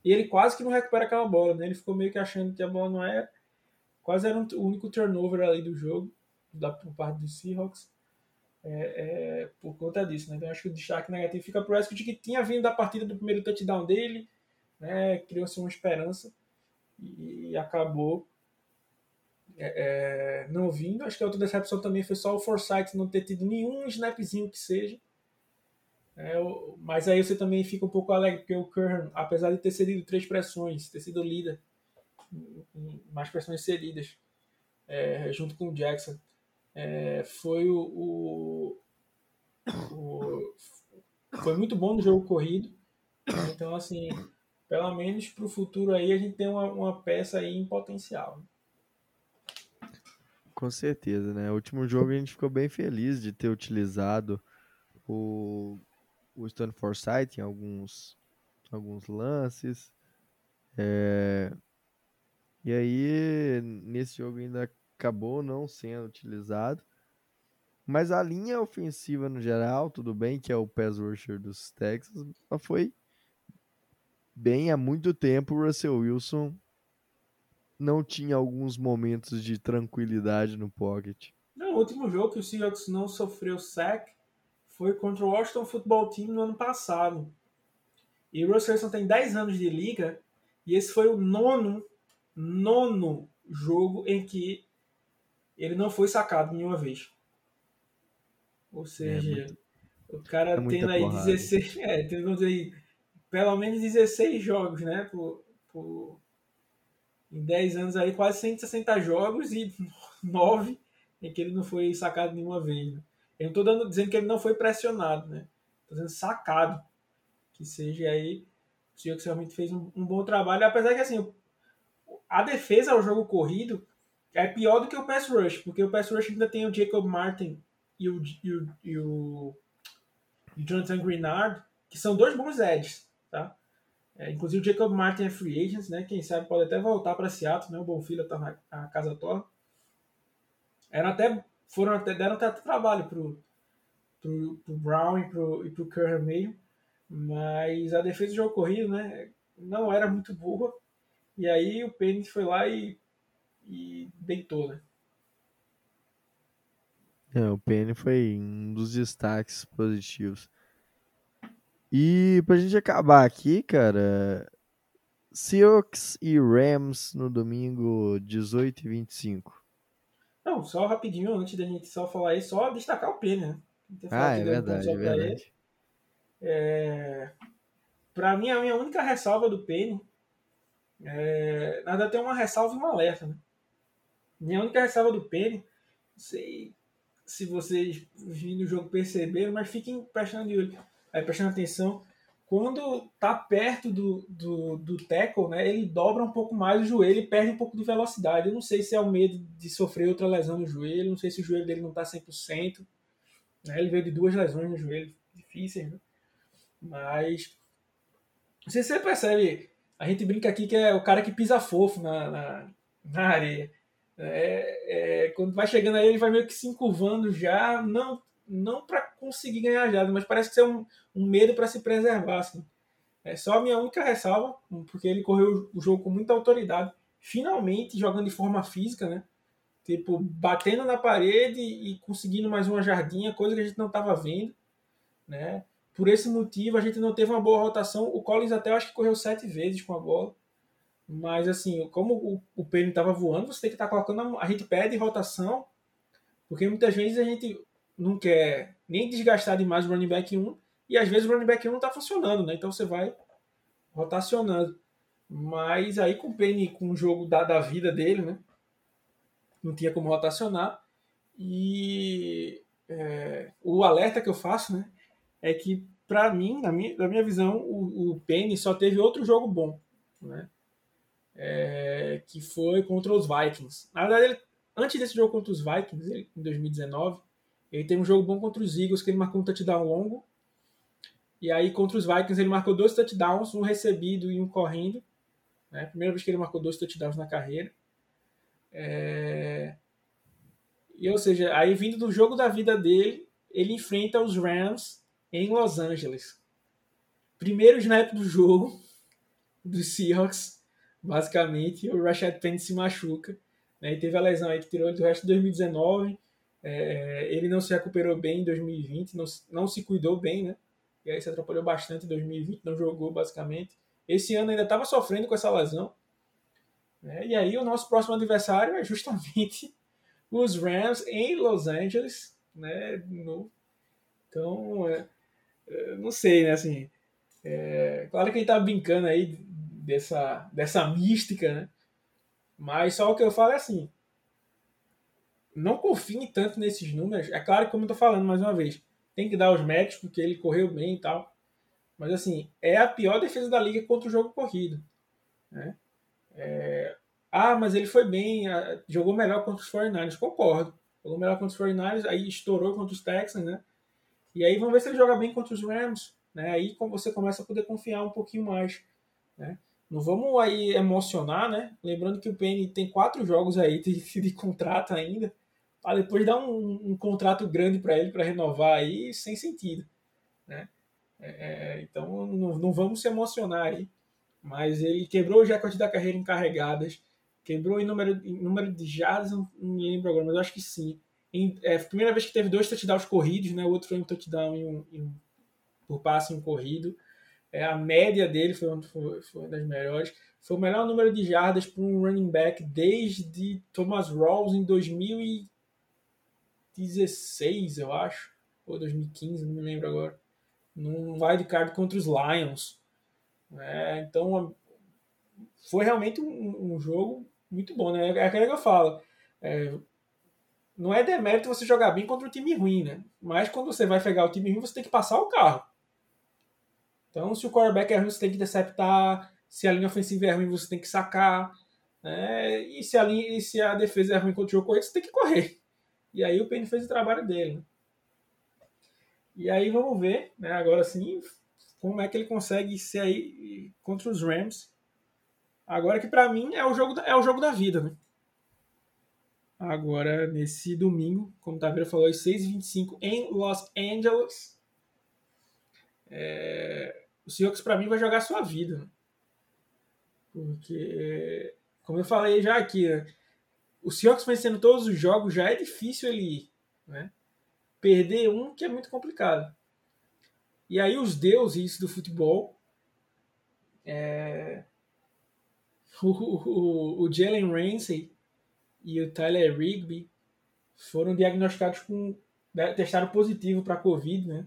Speaker 2: E ele quase que não recupera aquela bola, né? Ele ficou meio que achando que a bola não era. Quase era o único turnover ali do jogo, da, por parte do Seahawks. É, é, por conta disso, né? Então acho que o destaque negativo fica pro Prescott, que tinha vindo da partida do primeiro touchdown dele, né, criou-se uma esperança e acabou é, é, não vindo. Acho que a outra decepção também foi só o Forsyth não ter tido nenhum snapzinho que seja. É, mas aí você também fica um pouco alegre, porque o Curran, apesar de ter cedido três pressões, ter sido líder mais pressões cedidas, é, junto com o Jackson, é, foi o, o, o, foi muito bom no jogo corrido. Então, assim, pelo menos para o futuro aí a gente tem uma, uma peça aí em potencial.
Speaker 1: Com certeza, né? O último jogo a gente ficou bem feliz de ter utilizado o, o Stone Forsyth em alguns, alguns lances. É... E aí, nesse jogo ainda acabou não sendo utilizado. Mas a linha ofensiva no geral, tudo bem que é o pass rusher dos Texas, foi bem há muito tempo o Russell Wilson não tinha alguns momentos de tranquilidade no pocket.
Speaker 2: Não, o último jogo que o Seahawks não sofreu sack foi contra o Washington Football Team no ano passado. E o Russell Wilson tem 10 anos de liga e esse foi o nono, nono jogo em que ele não foi sacado nenhuma vez. Ou seja, é muito, o cara é tendo aí porrada. 16, (laughs) é, tendo, aí pelo menos 16 jogos, né? Por, por, em 10 anos aí, quase 160 jogos e (laughs) 9 em que ele não foi sacado nenhuma vez. Né? Eu não estou dando, dizendo que ele não foi pressionado, né? Estou dizendo sacado. Que seja aí. O Seahawks realmente fez um, um, bom trabalho, apesar que assim, a defesa ao jogo corrido é pior do que o pass rush, porque o pass rush ainda tem o Jacob Martin e o, e o, e o, Jonathan Greenard, que são dois bons edges. Tá? É, inclusive o Jacob Martin é free agent, né? Quem sabe pode até voltar para Seattle, né? O Bonfilho está na, na, casa torna. Era até, foram até, deram até trabalho pro, pro, pro Brown e pro, e pro Curran meio, mas a defesa do jogo corrido, né? Não era muito boa. E aí o Penny foi lá e, e deitou, né?
Speaker 1: É, o Penny foi um dos destaques positivos. E pra gente acabar aqui, cara, Seahawks e Rams no domingo 18 e 25.
Speaker 2: Não, só rapidinho, antes da gente só falar aí, só destacar o P, né?
Speaker 1: Ah, é verdade, é verdade.
Speaker 2: É... Pra mim, a minha única ressalva do Penny é... nada tem uma ressalva e uma alerta, né? Minha única ressalva do Penny, não sei se vocês vindo o jogo perceberam, mas fiquem prestando de olho aí prestando atenção, quando tá perto do, do, do tackle, né, ele dobra um pouco mais o joelho e perde um pouco de velocidade. Eu não sei se é o medo de sofrer outra lesão no joelho, não sei se o joelho dele não tá 100%. Né, ele veio de duas lesões no joelho, difíceis, né? Mas, não sei se você percebe, a gente brinca aqui que é o cara que pisa fofo na, na, na areia. É, é, quando vai chegando aí, ele vai meio que se encurvando já, não não para conseguir ganhar jada, mas parece que é um, um medo para se preservar. Assim. É só a minha única ressalva, porque ele correu o jogo com muita autoridade, finalmente jogando de forma física, né? Tipo, batendo na parede e conseguindo mais uma jardinha, coisa que a gente não estava vendo, né? Por esse motivo, a gente não teve uma boa rotação. O Collins até acho que correu sete vezes com a bola. Mas, assim, como o, o Penny estava voando, você tem que estar tá colocando. A, a gente pede rotação, porque muitas vezes a gente não quer nem desgastar demais o running back 1 e às vezes o running back 1 não está funcionando, né? Então você vai rotacionando. Mas aí com o Penny, com o jogo da, da vida dele, né? Não tinha como rotacionar. E é, o alerta que eu faço, né? É que, para mim, na minha, na minha visão, o, o Penny só teve outro jogo bom, né? É, que foi contra os Vikings. Na verdade, ele, antes desse jogo contra os Vikings, ele, em 2019, ele teve um jogo bom contra os Eagles, que ele marcou um touchdown longo. E aí, contra os Vikings, ele marcou dois touchdowns, um recebido e um correndo. Né? Primeira vez que ele marcou dois touchdowns na carreira. É... E, ou seja, aí vindo do jogo da vida dele, ele enfrenta os Rams em Los Angeles. Primeiro snap do jogo (laughs) dos Seahawks, basicamente, o Rashad Penny se machuca. Né? E teve a lesão aí que tirou ele do resto de 2019. É, ele não se recuperou bem em 2020, não, não se cuidou bem, né? E aí se atrapalhou bastante em 2020, não jogou basicamente. Esse ano ainda estava sofrendo com essa lesão. Né? E aí o nosso próximo adversário é justamente (laughs) os Rams em Los Angeles. Né? No... Então, é, é, não sei, né? Assim, é, claro que ele tá brincando aí dessa, dessa mística, né? Mas só o que eu falo é assim, não confie tanto nesses números. É claro que, como eu tô falando mais uma vez, tem que dar os méritos porque ele correu bem e tal. Mas assim, é a pior defesa da liga contra o jogo corrido. Né? É... Ah, mas ele foi bem, jogou melhor contra os 49ers. Concordo. Jogou melhor contra os 49ers, aí estourou contra os Texans, né? E aí vamos ver se ele joga bem contra os Rams. Né? Aí você começa a poder confiar um pouquinho mais. Né? Não vamos aí emocionar, né? Lembrando que o Penny tem quatro jogos aí de, (laughs) de contrato ainda para depois dar um, um contrato grande para ele para renovar aí sem sentido, né? É, é, então não, não, vamos se emocionar aí, mas ele quebrou o recorde da carreira em carregadas, quebrou em número, em número de jardas, não, me lembro agora, mas acho que sim. Em, é primeira vez que teve dois touchdowns corridos, né? O outro foi um touchdown e um, e um por passe um corrido. É, a média dele foi, foi, foi uma das melhores. Foi o melhor número de jardas para um running back desde Thomas Rawls em 2000 e 2016, eu acho, ou 2015, não me lembro agora, num wildcard contra os Lions. É, então, foi realmente um, um, jogo muito bom, né? É aquilo que eu falo. É, não é demérito você jogar bem contra um time ruim, né? Mas quando você vai pegar o time ruim, você tem que passar o carro. Então, se o quarterback é ruim, você tem que interceptar. Se a linha ofensiva é ruim, você tem que sacar. Né? E, se a linha, e se a defesa é ruim contra o jogo corrido, você tem que correr. E aí o Penny fez o trabalho dele. Né? E aí vamos ver, né, agora sim, como é que ele consegue ser aí contra os Rams. Agora que para mim é o jogo da, é o jogo da vida, né? Agora, nesse domingo, como o Taveira falou, às 6h25 em Los Angeles. É, o Seahawks, para mim, vai jogar a sua vida. Né? Porque, como eu falei já aqui, né? o Seahawks vencendo todos os jogos já é difícil ele ir, né? Perder um que é muito complicado. E aí os deuses do futebol, é... (laughs) o, o, o Jalen Ramsey e o Tyler Rigby foram diagnosticados com né, testaram positivo para Covid, né?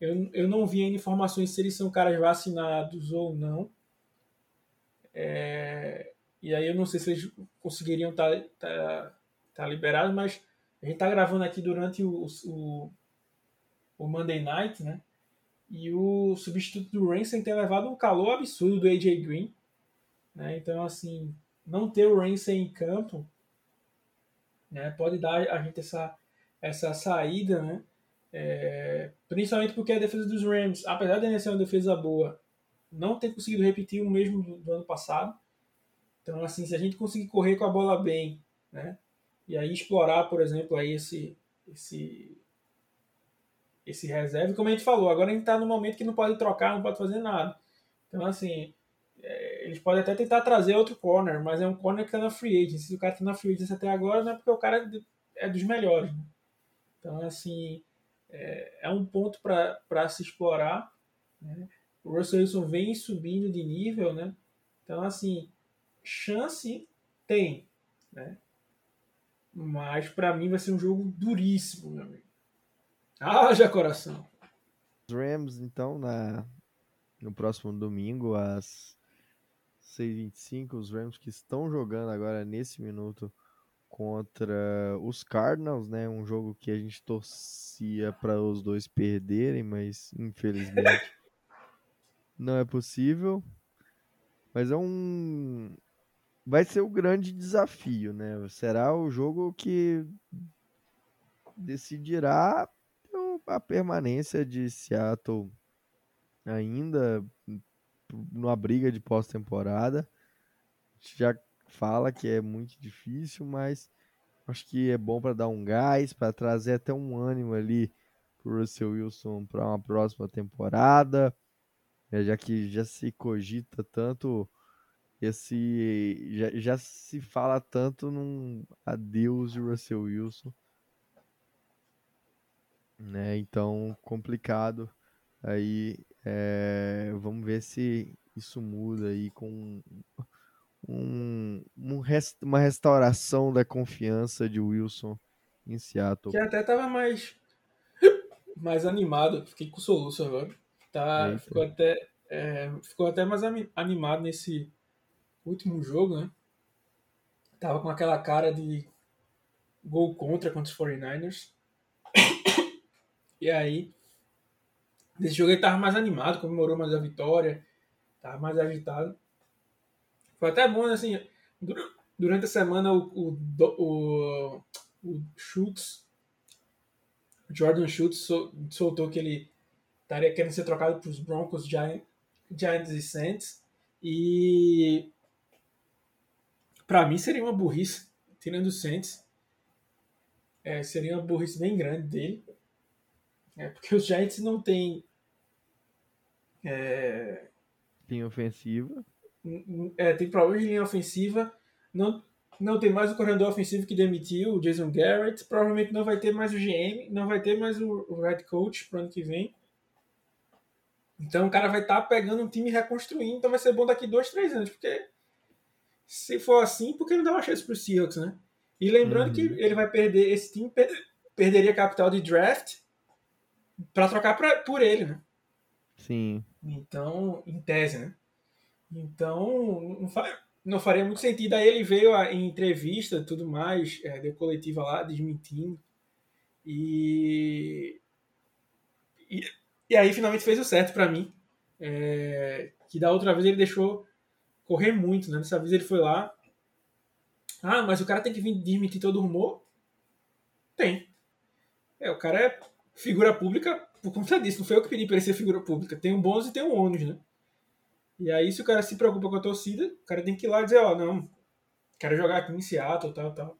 Speaker 2: Eu, eu não vi ainda informações se eles são caras vacinados ou não. É, e aí eu não sei se eles conseguiriam estar tá, tá, tá liberados, mas a gente está gravando aqui durante o, o, o, Monday Night, né? E o substituto do Ransom tem levado um calor absurdo do AJ Green. Né? Então, assim, não ter o Ransom em campo né, pode dar a gente essa, essa saída, né? É, principalmente porque a defesa dos Rams, apesar de ser uma defesa boa, não ter conseguido repetir o mesmo do, do ano passado. Então, assim, se a gente conseguir correr com a bola bem, né? E aí explorar, por exemplo, aí esse, esse, esse reserva, como a gente falou, agora a gente está no momento que não pode trocar, não pode fazer nada. Então, assim, é, eles podem até tentar trazer outro corner, mas é um corner que está na free agency. Se o cara está na free agency até agora, não é porque o cara é dos melhores. Né? Então, assim, é, é um ponto para se explorar. Né? O Russell Wilson vem subindo de nível, né? Então, assim, chance tem, né? Mas para mim vai ser um jogo duríssimo, meu amigo. Haja coração.
Speaker 1: Os Rams, então, na, no próximo domingo, às 6:25 os Rams que estão jogando agora nesse minuto contra os Cardinals, né? Um jogo que a gente torcia para os dois perderem, mas infelizmente (laughs) não é possível. Mas é um vai ser o grande desafio, né? Será o jogo que decidirá a permanência de Seattle ainda numa briga de pós-temporada. Já fala que é muito difícil, mas acho que é bom para dar um gás, para trazer até um ânimo ali para o Russell Wilson para uma próxima temporada, é, já que já se cogita tanto esse já, já se fala tanto num adeus de Russell Wilson, né? Então complicado aí é, vamos ver se isso muda aí com um, um rest, uma restauração da confiança de Wilson em Seattle.
Speaker 2: Que até tava mais, mais animado, fiquei com o soluço agora. Tá, ficou, até, é, ficou até mais animado nesse último jogo, né? Tava com aquela cara de gol contra contra os 49ers. (coughs) E aí, nesse jogo ele tava mais animado, comemorou mais a vitória, tava mais agitado. Foi até bom, assim, durante a semana o, o, o, o Schultz, Jordan Schultz soltou que ele estaria querendo ser trocado para os Broncos, Giants, Giants e Saints. E para mim seria uma burrice, tirando o Saints. É, seria uma burrice bem grande dele. É, porque os Giants não têm. É,
Speaker 1: tem ofensiva
Speaker 2: é, tem problemas de linha ofensiva, não, não tem mais o corredor ofensivo que demitiu, o Jason Garrett, provavelmente não vai ter mais o GM, não vai ter mais o, o head coach para ano que vem. Então o cara vai estar tá pegando um time e reconstruindo, então vai ser bom daqui dois, três anos, porque se for assim, por que não dá uma chance para o Seahawks, né? E lembrando uhum. que ele vai perder, esse time per, perderia capital de draft para trocar pra, por ele, né?
Speaker 1: Sim.
Speaker 2: Então, em tese, né? Então, não, não faria muito sentido. Aí ele veio em entrevista tudo mais, é, deu coletiva lá, desmentindo. E, e, e aí finalmente fez o certo para mim. É, que da outra vez ele deixou correr muito, né? Dessa vez ele foi lá. Ah, mas o cara tem que vir desmentir todo o rumor? Tem. É, o cara é figura pública por conta disso. Não foi eu que pedi para ele ser figura pública. Tem um bônus e tem um ônus, né? E aí, se o cara se preocupa com a torcida, o cara tem que ir lá e dizer, ó, oh, não, quero jogar aqui em Seattle, tal, tal.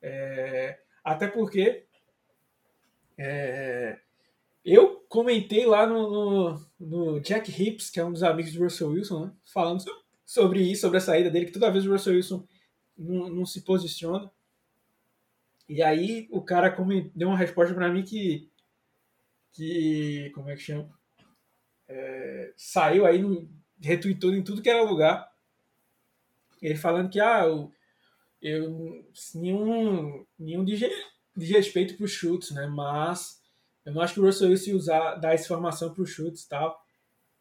Speaker 2: É, até porque é, eu comentei lá no, no, no, Jack Hips, que é um dos amigos do Russell Wilson, né, falando sobre isso, sobre a saída dele, que toda vez o Russell Wilson não, não se posiciona. E aí o cara deu uma resposta para mim que, que. Como é que chama? É, saiu aí no, retweetou em tudo que era lugar. Ele falando que, ah, eu, eu nenhum, nenhum de, de respeito para os chutes, né? Mas eu não acho que o Russell Wilson ia usar, dar essa informação para os chutes e tal.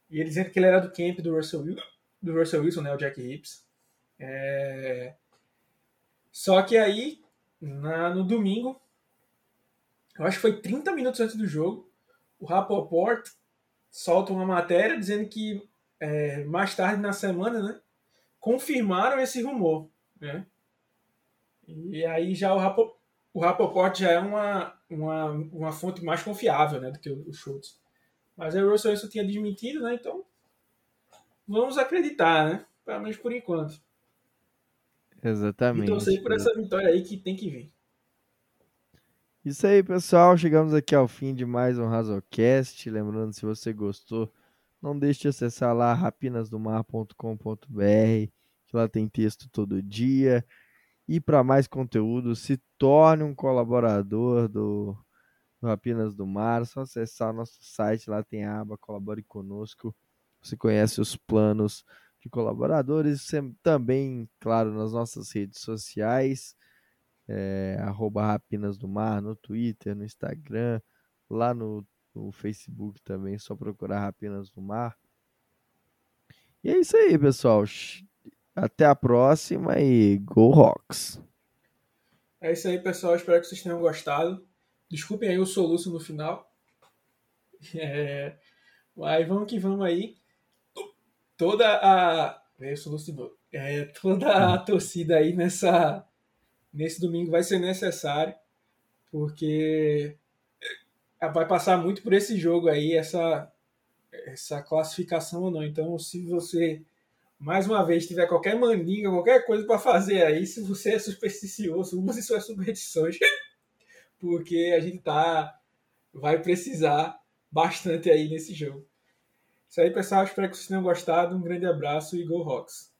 Speaker 2: E ele dizendo que ele era do camp do Russell, do Russell Wilson, né? O Jack Hips. É... Só que aí, na, no domingo, eu acho que foi 30 minutos antes do jogo, o Rapoport solta uma matéria dizendo que é, mais tarde na semana, né, confirmaram esse rumor, né? E aí já o, Rapo, o Rapoport já é uma, uma, uma fonte mais confiável, né, do que o, o Schultz. Mas aí o Russell Wilson tinha desmentido, né? Então vamos acreditar, né? Pelo menos por enquanto.
Speaker 1: Exatamente.
Speaker 2: E torcer por essa vitória aí que tem que vir.
Speaker 1: Isso aí, pessoal. Chegamos aqui ao fim de mais um Razocast. Lembrando, se você gostou, não deixe de acessar lá rapinasdomar.com.br, que lá tem texto todo dia. E para mais conteúdo, se torne um colaborador do, do Rapinas do Mar. É só acessar nosso site, lá tem a aba Colabore Conosco. Você conhece os planos de colaboradores, também, claro, nas nossas redes sociais, é, Rapinas do Mar, no Twitter, no Instagram, lá no no Facebook também, só procurar Rapinas do Mar. E é isso aí, pessoal. Até a próxima e Go Rocks!
Speaker 2: É isso aí, pessoal. Espero que vocês tenham gostado. Desculpem aí o soluço no final. (laughs) É... Mas vamos que vamos aí. Toda a. É, soluço de novo. É, toda a torcida aí nessa, nesse domingo vai ser necessário, porque vai passar muito por esse jogo aí, essa, essa classificação ou não. Então, se você mais uma vez tiver qualquer mandinga, qualquer coisa para fazer aí, se você é supersticioso, use suas superstições, (laughs) porque a gente tá vai precisar bastante aí nesse jogo. Isso aí, pessoal. Espero que vocês tenham gostado. Um grande abraço e Go Rocks!